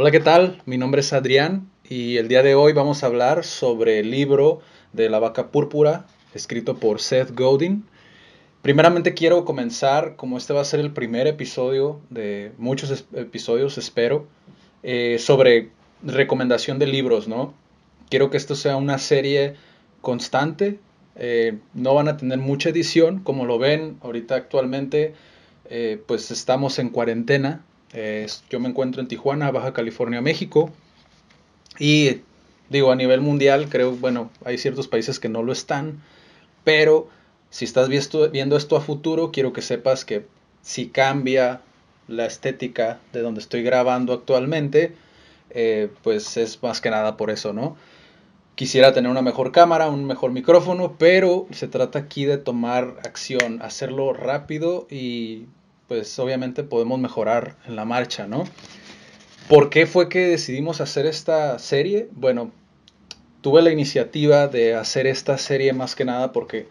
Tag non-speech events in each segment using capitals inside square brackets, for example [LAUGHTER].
Hola, ¿qué tal? Mi nombre es Adrián y el día de hoy vamos a hablar sobre el libro de la vaca púrpura escrito por Seth Godin. Primeramente quiero comenzar, como este va a ser el primer episodio de muchos episodios, espero, eh, sobre recomendación de libros, ¿no? Quiero que esto sea una serie constante, eh, no van a tener mucha edición, como lo ven ahorita actualmente, eh, pues estamos en cuarentena, yo me encuentro en Tijuana, Baja California, México, y digo, a nivel mundial, creo, bueno, hay ciertos países que no lo están, pero si estás viendo esto a futuro, quiero que sepas que si cambia la estética de donde estoy grabando actualmente, eh, pues es más que nada por eso, ¿no? Quisiera tener una mejor cámara, un mejor micrófono, pero se trata aquí de tomar acción, hacerlo rápido y pues obviamente podemos mejorar en la marcha, ¿no? ¿Por qué fue que decidimos hacer esta serie? Bueno, tuve la iniciativa de hacer esta serie más que nada porque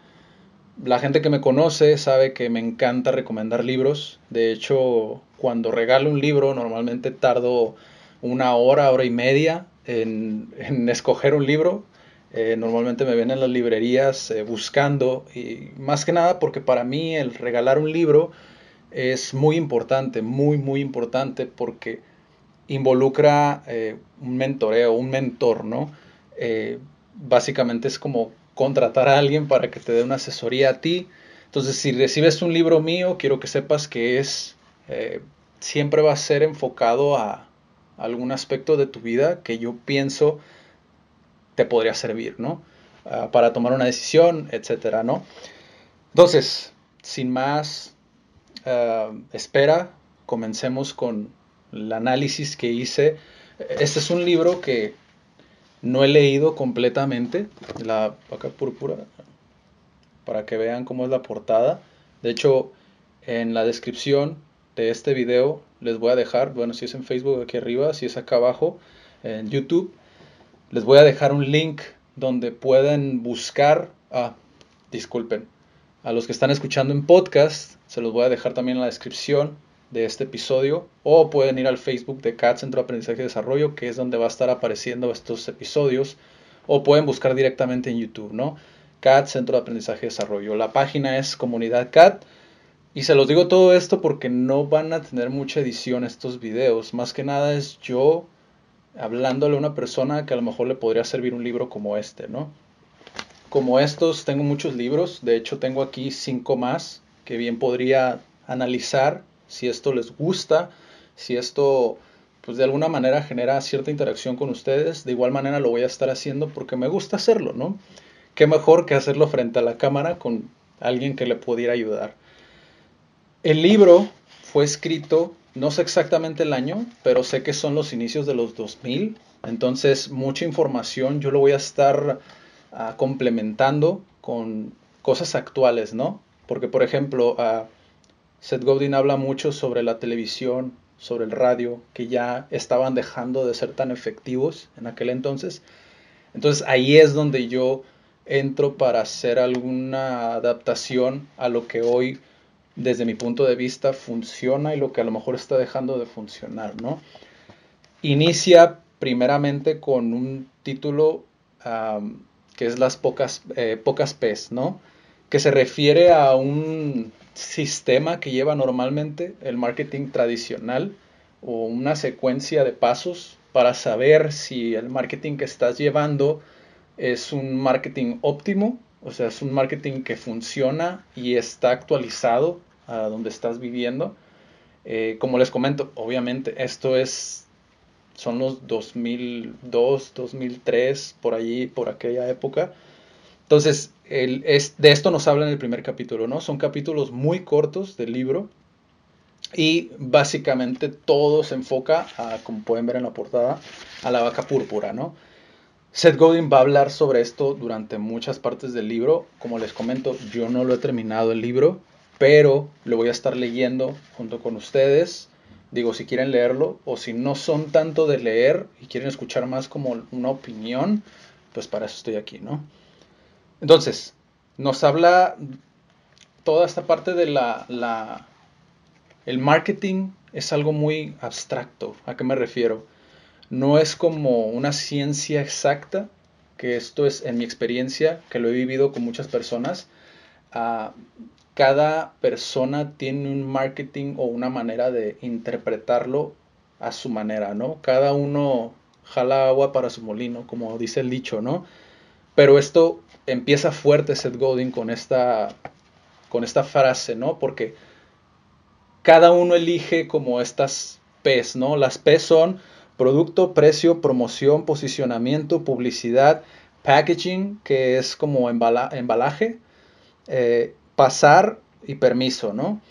la gente que me conoce sabe que me encanta recomendar libros. De hecho, cuando regalo un libro, normalmente tardo una hora, hora y media en, [LAUGHS] escoger un libro. Eh, normalmente me ven en las librerías eh, buscando y más que nada porque para mí el regalar un libro es muy importante, muy, muy importante porque involucra eh, un mentoreo, un mentor, ¿no? Eh, básicamente es como contratar a alguien para que te dé una asesoría a ti. Entonces, si recibes un libro mío, quiero que sepas que es, eh, siempre va a ser enfocado a algún aspecto de tu vida que yo pienso te podría servir, ¿no? Ah, para tomar una decisión, etcétera, ¿no? Entonces, sin más ah, espera, comencemos con el análisis que hice. Este es un libro que no he leído completamente la vaca púrpura para que vean cómo es la portada. De hecho, en la descripción de este video les voy a dejar, bueno, si es en Facebook aquí arriba, si es acá abajo, en YouTube, les voy a dejar un link donde pueden buscar, ah, disculpen, a los que están escuchando en podcast, se los voy a dejar también en la descripción de este episodio o pueden ir al Facebook de CAT Centro de Aprendizaje y Desarrollo que es donde va a estar apareciendo estos episodios o pueden buscar directamente en YouTube, ¿no? CAT Centro de Aprendizaje y Desarrollo. La página es Comunidad CAT y se los digo todo esto porque no van a tener mucha edición estos videos, más que nada es yo hablándole a una persona que a lo mejor le podría servir un libro como este, ¿no? Como estos tengo muchos libros, de hecho tengo aquí cinco más que bien podría analizar si esto les gusta, si esto pues de alguna manera genera cierta interacción con ustedes, de igual manera lo voy a estar haciendo porque me gusta hacerlo, ¿no? Qué mejor que hacerlo frente a la cámara con alguien que le pudiera ayudar. El libro fue escrito, no sé exactamente el año, pero sé que son los inicios de los 2000, entonces mucha información yo lo voy a estar ah, complementando con cosas actuales, ¿no? Porque, por ejemplo, uh, Seth Godin habla mucho sobre la televisión, sobre el radio, que ya estaban dejando de ser tan efectivos en aquel entonces. Entonces ahí es donde yo entro para hacer alguna adaptación a lo que hoy, desde mi punto de vista, funciona y lo que a lo mejor está dejando de funcionar, ¿no? Inicia primeramente con un título que es las pocas, eh, pocas P's, ¿no? Que se refiere a un sistema que lleva normalmente el marketing tradicional o una secuencia de pasos para saber si el marketing que estás llevando es un marketing óptimo, o sea, es un marketing que funciona y está actualizado a donde estás viviendo. Eh, como les comento, obviamente esto es son los 2002, 2003, por allí, por aquella época. Entonces, el, es, de esto nos habla en el primer capítulo, ¿no? Son capítulos muy cortos del libro y básicamente todo se enfoca, a, como pueden ver en la portada, a la vaca púrpura, ¿no? Seth Godin va a hablar sobre esto durante muchas partes del libro. Como les comento, yo no lo he terminado el libro, pero lo voy a estar leyendo junto con ustedes. Digo, si quieren leerlo o si no son tanto de leer y quieren escuchar más como una opinión, pues para eso estoy aquí, ¿no? Entonces, nos habla toda esta parte de la, la el marketing es algo muy abstracto. ¿A qué me refiero? No es como una ciencia exacta, que esto es en mi experiencia, que lo he vivido con muchas personas. Ah, cada persona tiene un marketing o una manera de interpretarlo a su manera, ¿no? Cada uno jala agua para su molino, como dice el dicho, ¿no? Pero esto empieza fuerte Seth Godin con esta, con esta frase, ¿no? Porque cada uno elige como estas P's, ¿no? Las P son producto, precio, promoción, posicionamiento, publicidad, packaging, que es como embalaje, eh, pasar y permiso, ¿no?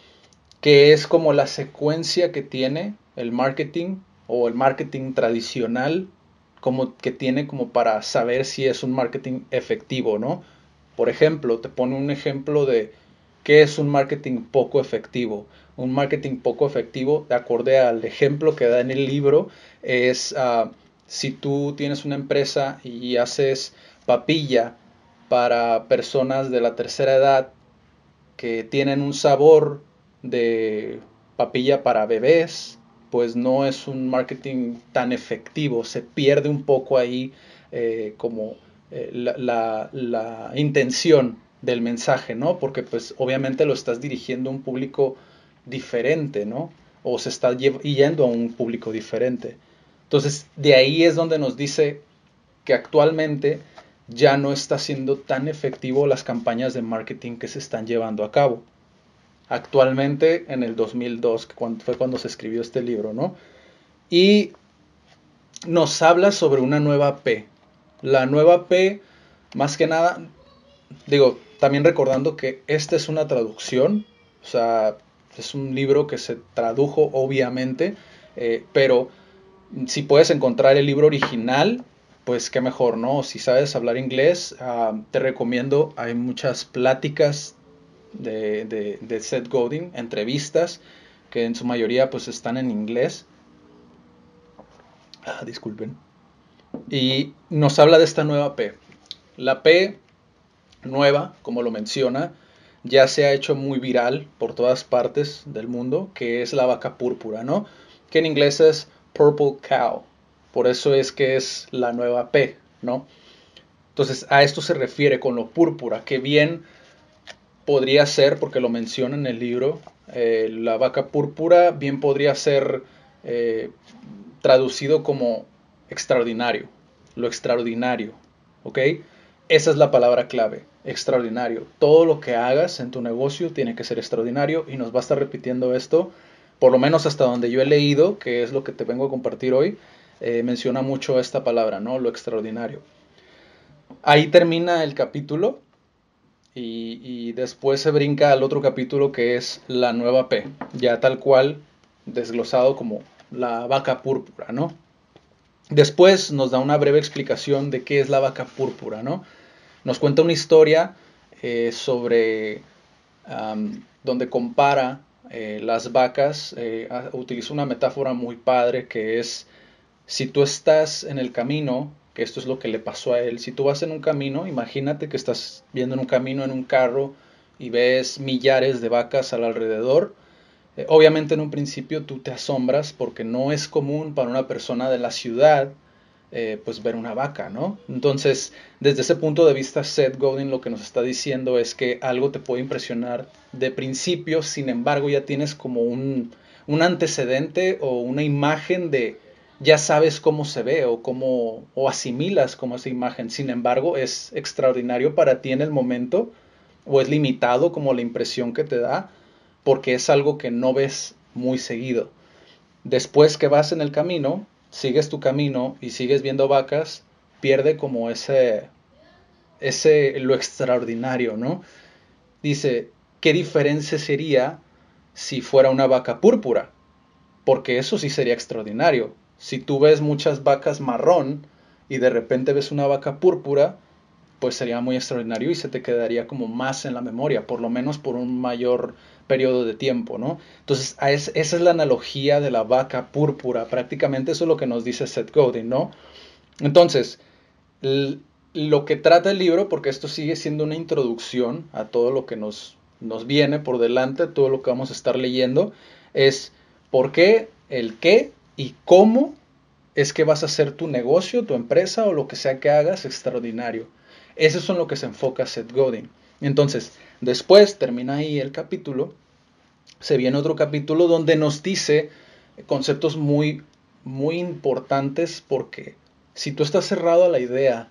Que es como la secuencia que tiene el marketing o el marketing tradicional, como que tiene como para saber si es un marketing efectivo, ¿no? Por ejemplo, te pone un ejemplo de qué es un marketing poco efectivo un marketing poco efectivo, de acuerdo al ejemplo que da en el libro, es ah, si tú tienes una empresa y haces papilla para personas de la tercera edad que tienen un sabor de papilla para bebés, pues no es un marketing tan efectivo, se pierde un poco ahí eh, como eh, la, la, intención del mensaje, ¿no? Porque pues obviamente lo estás dirigiendo a un público diferente, ¿no? O se está yendo a un público diferente. Entonces, de ahí es donde nos dice que actualmente ya no está siendo tan efectivo las campañas de marketing que se están llevando a cabo. Actualmente, en el 2002, que fue cuando se escribió este libro, ¿no? Y nos habla sobre una nueva P. La nueva P, más que nada, digo, también recordando que esta es una traducción, o sea, es un libro que se tradujo obviamente, eh, pero si puedes encontrar el libro original, pues qué mejor, ¿no? Si sabes hablar inglés, ah, te recomiendo, hay muchas pláticas de, de, Seth Godin, entrevistas, que en su mayoría pues están en inglés. Ah, disculpen. Y nos habla de esta nueva P. La P nueva, como lo menciona, ya se ha hecho muy viral por todas partes del mundo, que es la vaca púrpura, ¿no? Que en inglés es purple cow. Por eso es que es la nueva P, ¿no? Entonces a esto se refiere con lo púrpura, que bien podría ser, porque lo menciona en el libro, eh, la vaca púrpura bien podría ser eh, traducido como extraordinario, lo extraordinario, ¿ok? Esa es la palabra clave, extraordinario. Todo lo que hagas en tu negocio tiene que ser extraordinario y nos va a estar repitiendo esto, por lo menos hasta donde yo he leído, que es lo que te vengo a compartir hoy, eh, menciona mucho esta palabra, ¿no? Lo extraordinario. Ahí termina el capítulo y, después se brinca al otro capítulo que es la nueva P, ya tal cual desglosado como la vaca púrpura, ¿no? Después nos da una breve explicación de qué es la vaca púrpura, ¿no? Nos cuenta una historia eh, sobre donde compara eh, las vacas, utiliza una metáfora muy padre que es si tú estás en el camino, que esto es lo que le pasó a él, si tú vas en un camino, imagínate que estás viendo en un camino en un carro y ves millares de vacas al alrededor, eh, obviamente en un principio tú te asombras porque no es común para una persona de la ciudad eh, pues ver una vaca, ¿no? Entonces, desde ese punto de vista, Seth Godin lo que nos está diciendo es que algo te puede impresionar de principio, sin embargo ya tienes como un, un antecedente o una imagen de ya sabes cómo se ve o cómo o asimilas como esa imagen, sin embargo es extraordinario para ti en el momento o es limitado como la impresión que te da porque es algo que no ves muy seguido. Después que vas en el camino, sigues tu camino y sigues viendo vacas, pierde como ese ese, lo extraordinario, ¿no? Dice, ¿qué diferencia sería si fuera una vaca púrpura? Porque eso sí sería extraordinario. Si tú ves muchas vacas marrón y de repente ves una vaca púrpura, pues sería muy extraordinario y se te quedaría como más en la memoria, por lo menos por un mayor periodo de tiempo, ¿no? Entonces, esa es la analogía de la vaca púrpura, prácticamente eso es lo que nos dice Seth Godin, ¿no? Entonces, lo que trata el libro, porque esto sigue siendo una introducción a todo lo que nos, nos viene por delante, todo lo que vamos a estar leyendo, es por qué, el qué y cómo es que vas a hacer tu negocio, tu empresa o lo que sea que hagas extraordinario. Eso es en lo que se enfoca Seth Godin. Entonces, después termina ahí el capítulo, se viene otro capítulo donde nos dice conceptos muy, muy importantes porque si tú estás cerrado a la idea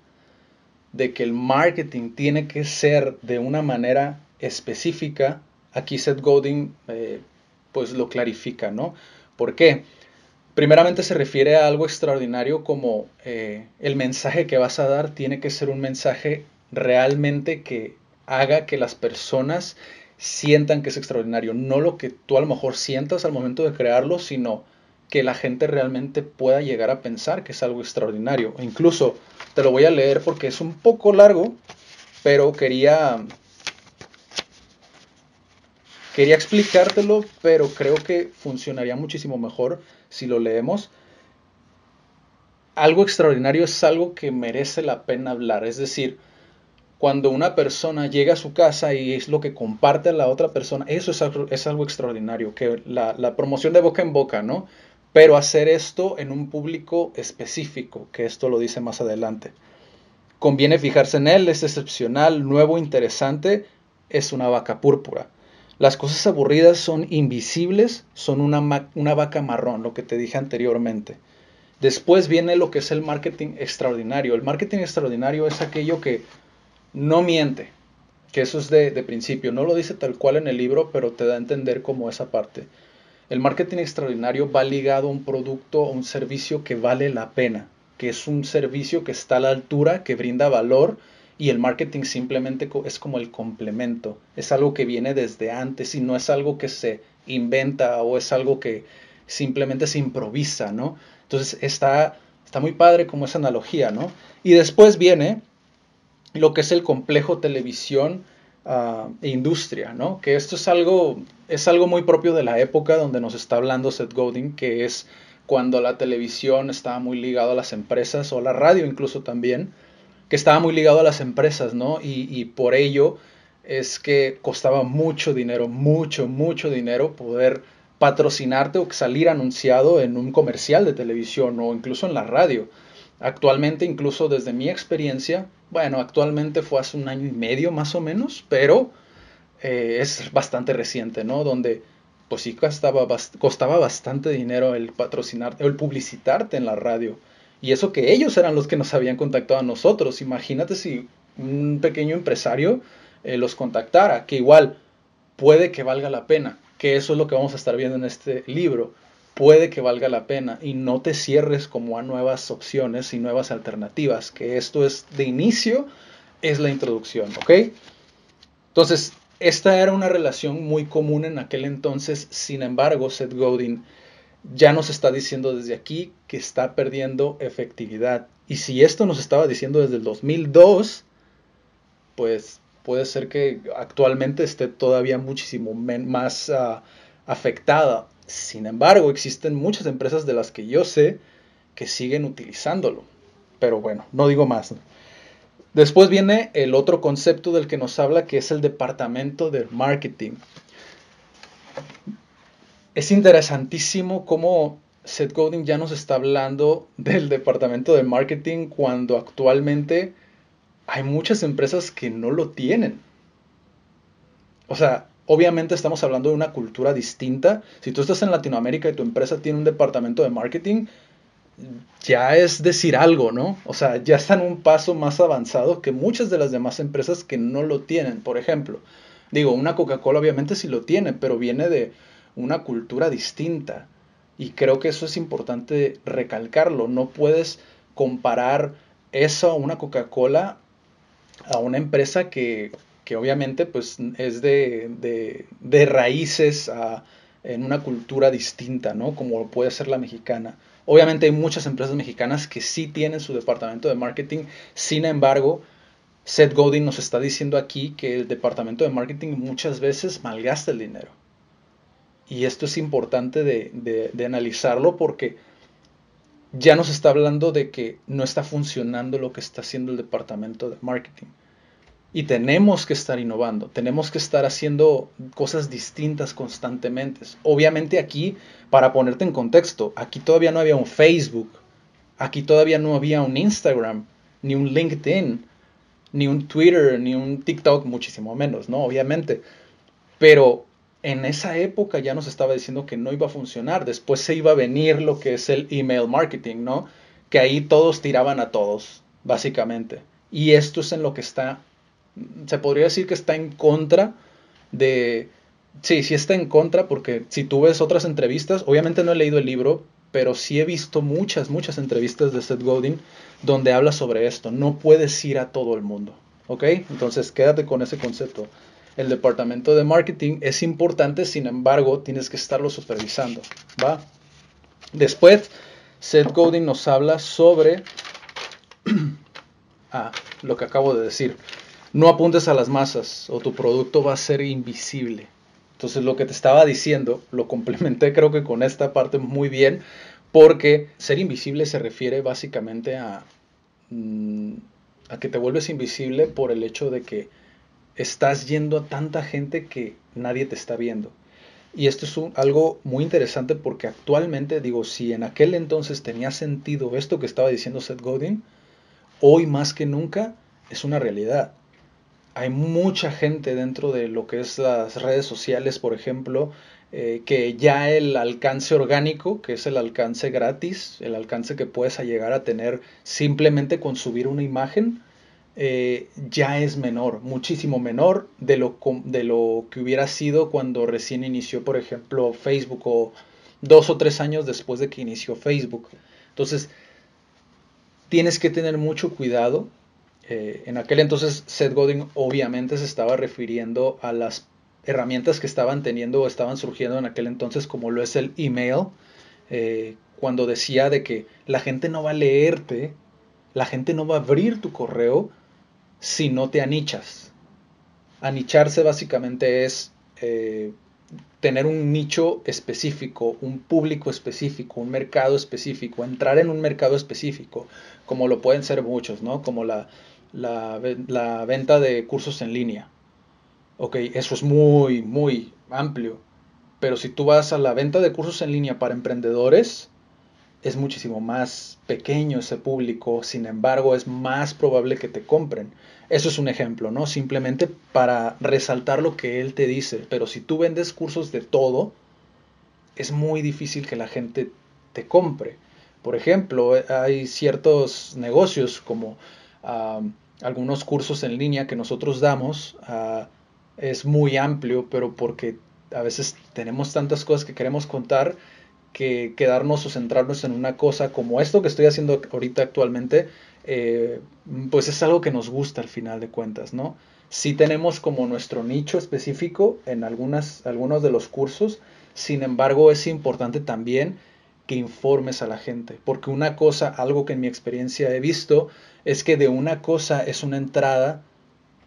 de que el marketing tiene que ser de una manera específica, aquí Seth Godin eh, pues lo clarifica, ¿no? ¿Por qué? Primeramente se refiere a algo extraordinario como eh, el mensaje que vas a dar tiene que ser un mensaje realmente que haga que las personas sientan que es extraordinario. No lo que tú a lo mejor sientas al momento de crearlo, sino que la gente realmente pueda llegar a pensar que es algo extraordinario. incluso te lo voy a leer porque es un poco largo, pero quería quería explicártelo, pero creo que funcionaría muchísimo mejor si lo leemos, algo extraordinario es algo que merece la pena hablar. Es decir, cuando una persona llega a su casa y es lo que comparte a la otra persona, eso es algo, extraordinario, que la, la, promoción de boca en boca, ¿no? Pero hacer esto en un público específico, que esto lo dice más adelante. Conviene fijarse en él, es excepcional, nuevo, interesante, es una vaca púrpura. Las cosas aburridas son invisibles, son una, vaca marrón, lo que te dije anteriormente. Después viene lo que es el marketing extraordinario. El marketing extraordinario es aquello que no miente, que eso es de, de, principio. No lo dice tal cual en el libro, pero te da a entender como esa parte. El marketing extraordinario va ligado a un producto o un servicio que vale la pena, que es un servicio que está a la altura, que brinda valor y el marketing simplemente es como el complemento, es algo que viene desde antes y no es algo que se inventa o es algo que simplemente se improvisa, ¿no? Entonces está, está muy padre como esa analogía, ¿no? Y después viene lo que es el complejo televisión uh, e industria, ¿no? Que esto es algo, es algo muy propio de la época donde nos está hablando Seth Godin, que es cuando la televisión estaba muy ligada a las empresas o la radio incluso también que estaba muy ligado a las empresas, ¿no? Y, por ello es que costaba mucho dinero, mucho, mucho dinero poder patrocinarte o salir anunciado en un comercial de televisión o incluso en la radio. Actualmente, incluso desde mi experiencia, bueno, actualmente fue hace un año y medio más o menos, pero eh, es bastante reciente, ¿no? Donde pues sí costaba, costaba bastante dinero el patrocinarte o el publicitarte en la radio. Y eso que ellos eran los que nos habían contactado a nosotros. Imagínate si un pequeño empresario eh, los contactara, que igual puede que valga la pena, que eso es lo que vamos a estar viendo en este libro. Puede que valga la pena y no te cierres como a nuevas opciones y nuevas alternativas, que esto es de inicio, es la introducción, ¿ok? Entonces, esta era una relación muy común en aquel entonces, sin embargo, Seth Godin ya nos está diciendo desde aquí que está perdiendo efectividad. Y si esto nos estaba diciendo desde el 2002, pues puede ser que actualmente esté todavía muchísimo más uh, afectada. Sin embargo, existen muchas empresas de las que yo sé que siguen utilizándolo. Pero bueno, no digo más. Después viene el otro concepto del que nos habla, que es el departamento de marketing es interesantísimo cómo Seth Godin ya nos está hablando [LAUGHS] del departamento de marketing cuando actualmente hay muchas empresas que no lo tienen. O sea, obviamente estamos hablando de una cultura distinta. Si tú estás en Latinoamérica y tu empresa tiene un departamento de marketing, ya es decir algo, ¿no? O sea, ya están un paso más avanzado que muchas de las demás empresas que no lo tienen. Por ejemplo, digo, una Coca-Cola obviamente sí lo tiene, pero viene de una cultura distinta. Y creo que eso es importante recalcarlo. No puedes comparar eso una Coca-Cola a una empresa que, obviamente pues es de, de, raíces en una cultura distinta, ¿no? Como puede ser la mexicana. Obviamente hay muchas empresas mexicanas que sí tienen su departamento de marketing, sin embargo, Seth Godin nos está diciendo aquí que el departamento de marketing muchas veces malgasta el dinero. Y esto es importante de, de analizarlo porque ya nos está hablando de que no está funcionando lo que está haciendo el departamento de marketing. Y tenemos que estar innovando, tenemos que estar haciendo cosas distintas constantemente. Obviamente aquí, para ponerte en contexto, aquí todavía no había un Facebook, aquí todavía no había un Instagram, ni un LinkedIn, ni un Twitter, ni un TikTok, muchísimo menos, ¿no? Obviamente. Pero en esa época ya nos estaba diciendo que no iba a funcionar. Después se iba a venir lo que es el email marketing, ¿no? Que ahí todos tiraban a todos, básicamente. Y esto es en lo que está se podría decir que está en contra de... Sí, sí está en contra porque si tú ves otras entrevistas, obviamente no he leído el libro, pero sí he visto muchas, muchas entrevistas de Seth Godin donde habla sobre esto. No puedes ir a todo el mundo, ¿ok? Entonces quédate con ese concepto. El departamento de marketing es importante, sin embargo, tienes que estarlo supervisando, ¿va? Después, Seth Godin nos habla sobre [CLEARS THROAT] ah, lo que acabo de decir no apuntes a las masas o tu producto va a ser invisible. Entonces lo que te estaba diciendo, lo complementé creo que con esta parte muy bien, porque ser invisible se refiere básicamente a, mm, a que te vuelves invisible por el hecho de que estás yendo a tanta gente que nadie te está viendo. Y esto es algo muy interesante porque actualmente, digo, si en aquel entonces tenía sentido esto que estaba diciendo Seth Godin, hoy más que nunca es una realidad hay mucha gente dentro de lo que es las redes sociales, por ejemplo, eh, que ya el alcance orgánico, que es el alcance gratis, el alcance que puedes llegar a tener simplemente con subir una imagen, eh, ya es menor, muchísimo menor de lo, de lo que hubiera sido cuando recién inició, por ejemplo, Facebook o dos o tres años después de que inició Facebook. Entonces, tienes que tener mucho cuidado eh, en aquel entonces Seth Godin obviamente se estaba refiriendo a las herramientas que estaban teniendo o estaban surgiendo en aquel entonces como lo es el email, eh, cuando decía de que la gente no va a leerte, la gente no va a abrir tu correo si no te anichas. Anicharse básicamente es eh, tener un nicho específico, un público específico, un mercado específico, entrar en un mercado específico, como lo pueden ser muchos, ¿no? Como la, la, venta de cursos en línea. Ok, eso es muy, muy amplio. Pero si tú vas a la venta de cursos en línea para emprendedores, es muchísimo más pequeño ese público, sin embargo es más probable que te compren. Eso es un ejemplo, ¿no? Simplemente para resaltar lo que él te dice. Pero si tú vendes cursos de todo, es muy difícil que la gente te compre. Por ejemplo, hay ciertos negocios como algunos cursos en línea que nosotros damos ah, es muy amplio, pero porque a veces tenemos tantas cosas que queremos contar que quedarnos o centrarnos en una cosa como esto que estoy haciendo ahorita actualmente, eh, pues es algo que nos gusta al final de cuentas, ¿no? Sí tenemos como nuestro nicho específico en algunas, algunos de los cursos, sin embargo es importante también que informes a la gente, porque una cosa, algo que en mi experiencia he visto, es que de una cosa es una entrada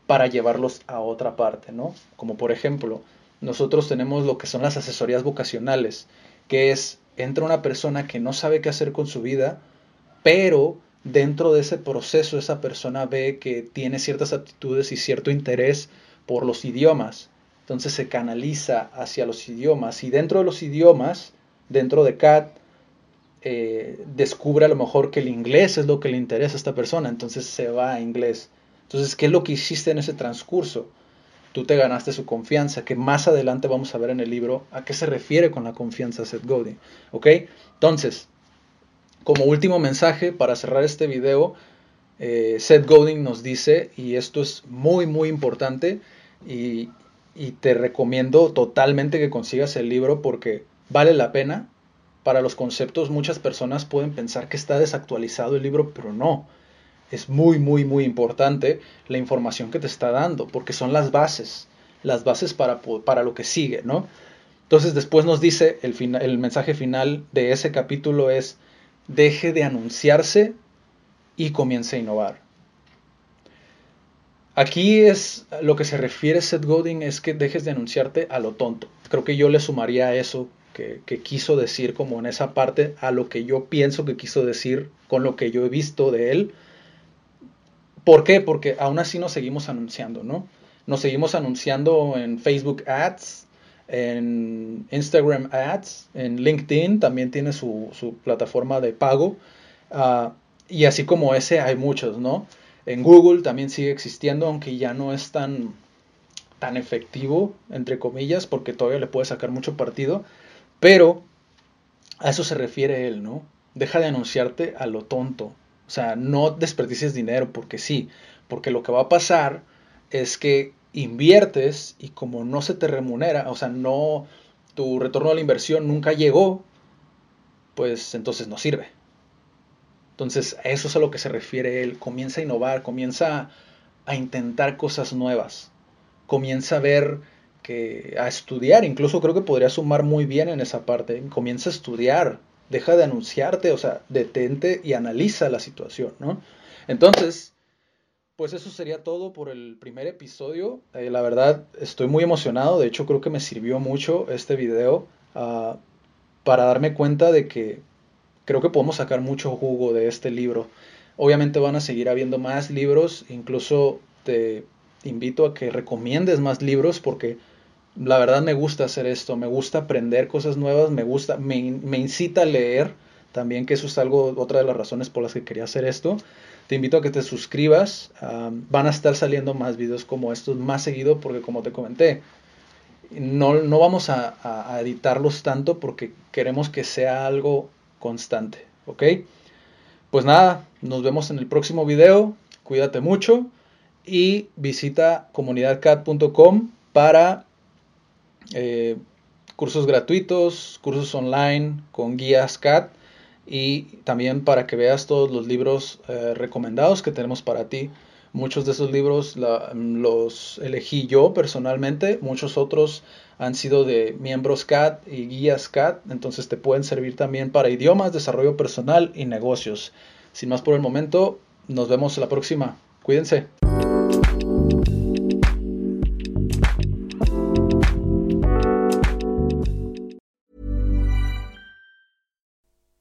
para llevarlos a otra parte, ¿no? Como por ejemplo, nosotros tenemos lo que son las asesorías vocacionales, que es, entra una persona que no sabe qué hacer con su vida, pero dentro de ese proceso esa persona ve que tiene ciertas aptitudes y cierto interés por los idiomas. Entonces se canaliza hacia los idiomas y dentro de los idiomas, dentro de CAT, eh, descubre a lo mejor que el inglés es lo que le interesa a esta persona, entonces se va a inglés. Entonces, ¿qué es lo que hiciste en ese transcurso? Tú te ganaste su confianza, que más adelante vamos a ver en el libro a qué se refiere con la confianza Seth Godin. ¿Ok? Entonces, como último mensaje para cerrar este video, eh, Seth Godin nos dice, y esto es muy, muy importante, y, y te recomiendo totalmente que consigas el libro porque vale la pena para los conceptos muchas personas pueden pensar que está desactualizado el libro, pero no. Es muy, muy, muy importante la información que te está dando, porque son las bases, las bases para, para lo que sigue, ¿no? Entonces después nos dice, el, el mensaje final de ese capítulo es, deje de anunciarse y comience a innovar. Aquí es lo que se refiere Seth Godin es que dejes de anunciarte a lo tonto. Creo que yo le sumaría eso que, que, quiso decir como en esa parte a lo que yo pienso que quiso decir con lo que yo he visto de él. ¿Por qué? Porque aún así nos seguimos anunciando, ¿no? Nos seguimos anunciando en Facebook Ads, en Instagram Ads, en LinkedIn también tiene su, su plataforma de pago. Uh, y así como ese hay muchos, ¿no? En Google también sigue existiendo, aunque ya no es tan, tan efectivo, entre comillas, porque todavía le puede sacar mucho partido. Pero a eso se refiere él, ¿no? Deja de anunciarte a lo tonto. O sea, no desperdicies dinero porque sí, porque lo que va a pasar es que inviertes y como no se te remunera, o sea, no tu retorno a la inversión nunca llegó, pues entonces no sirve. Entonces, a eso es a lo que se refiere él. Comienza a innovar, comienza a intentar cosas nuevas, comienza a ver que a estudiar, incluso creo que podría sumar muy bien en esa parte. Comienza a estudiar, deja de anunciarte, o sea, detente y analiza la situación, ¿no? Entonces, pues eso sería todo por el primer episodio. Eh, la verdad, estoy muy emocionado. De hecho, creo que me sirvió mucho este video uh, para darme cuenta de que creo que podemos sacar mucho jugo de este libro. Obviamente van a seguir habiendo más libros, incluso te invito a que recomiendes más libros porque la verdad me gusta hacer esto, me gusta aprender cosas nuevas, me gusta, me, me incita a leer también, que eso es algo, otra de las razones por las que quería hacer esto. Te invito a que te suscribas, van a estar saliendo más videos como estos más seguido porque como te comenté, no, no vamos a, a editarlos tanto porque queremos que sea algo constante, ¿ok? Pues nada, nos vemos en el próximo video, cuídate mucho y visita comunidadcat.com para eh, cursos gratuitos, cursos online con guías CAT y también para que veas todos los libros eh, recomendados que tenemos para ti. Muchos de esos libros los elegí yo personalmente, muchos otros han sido de miembros CAT y guías CAT, entonces te pueden servir también para idiomas, desarrollo personal y negocios. Sin más por el momento, nos vemos la próxima. Cuídense.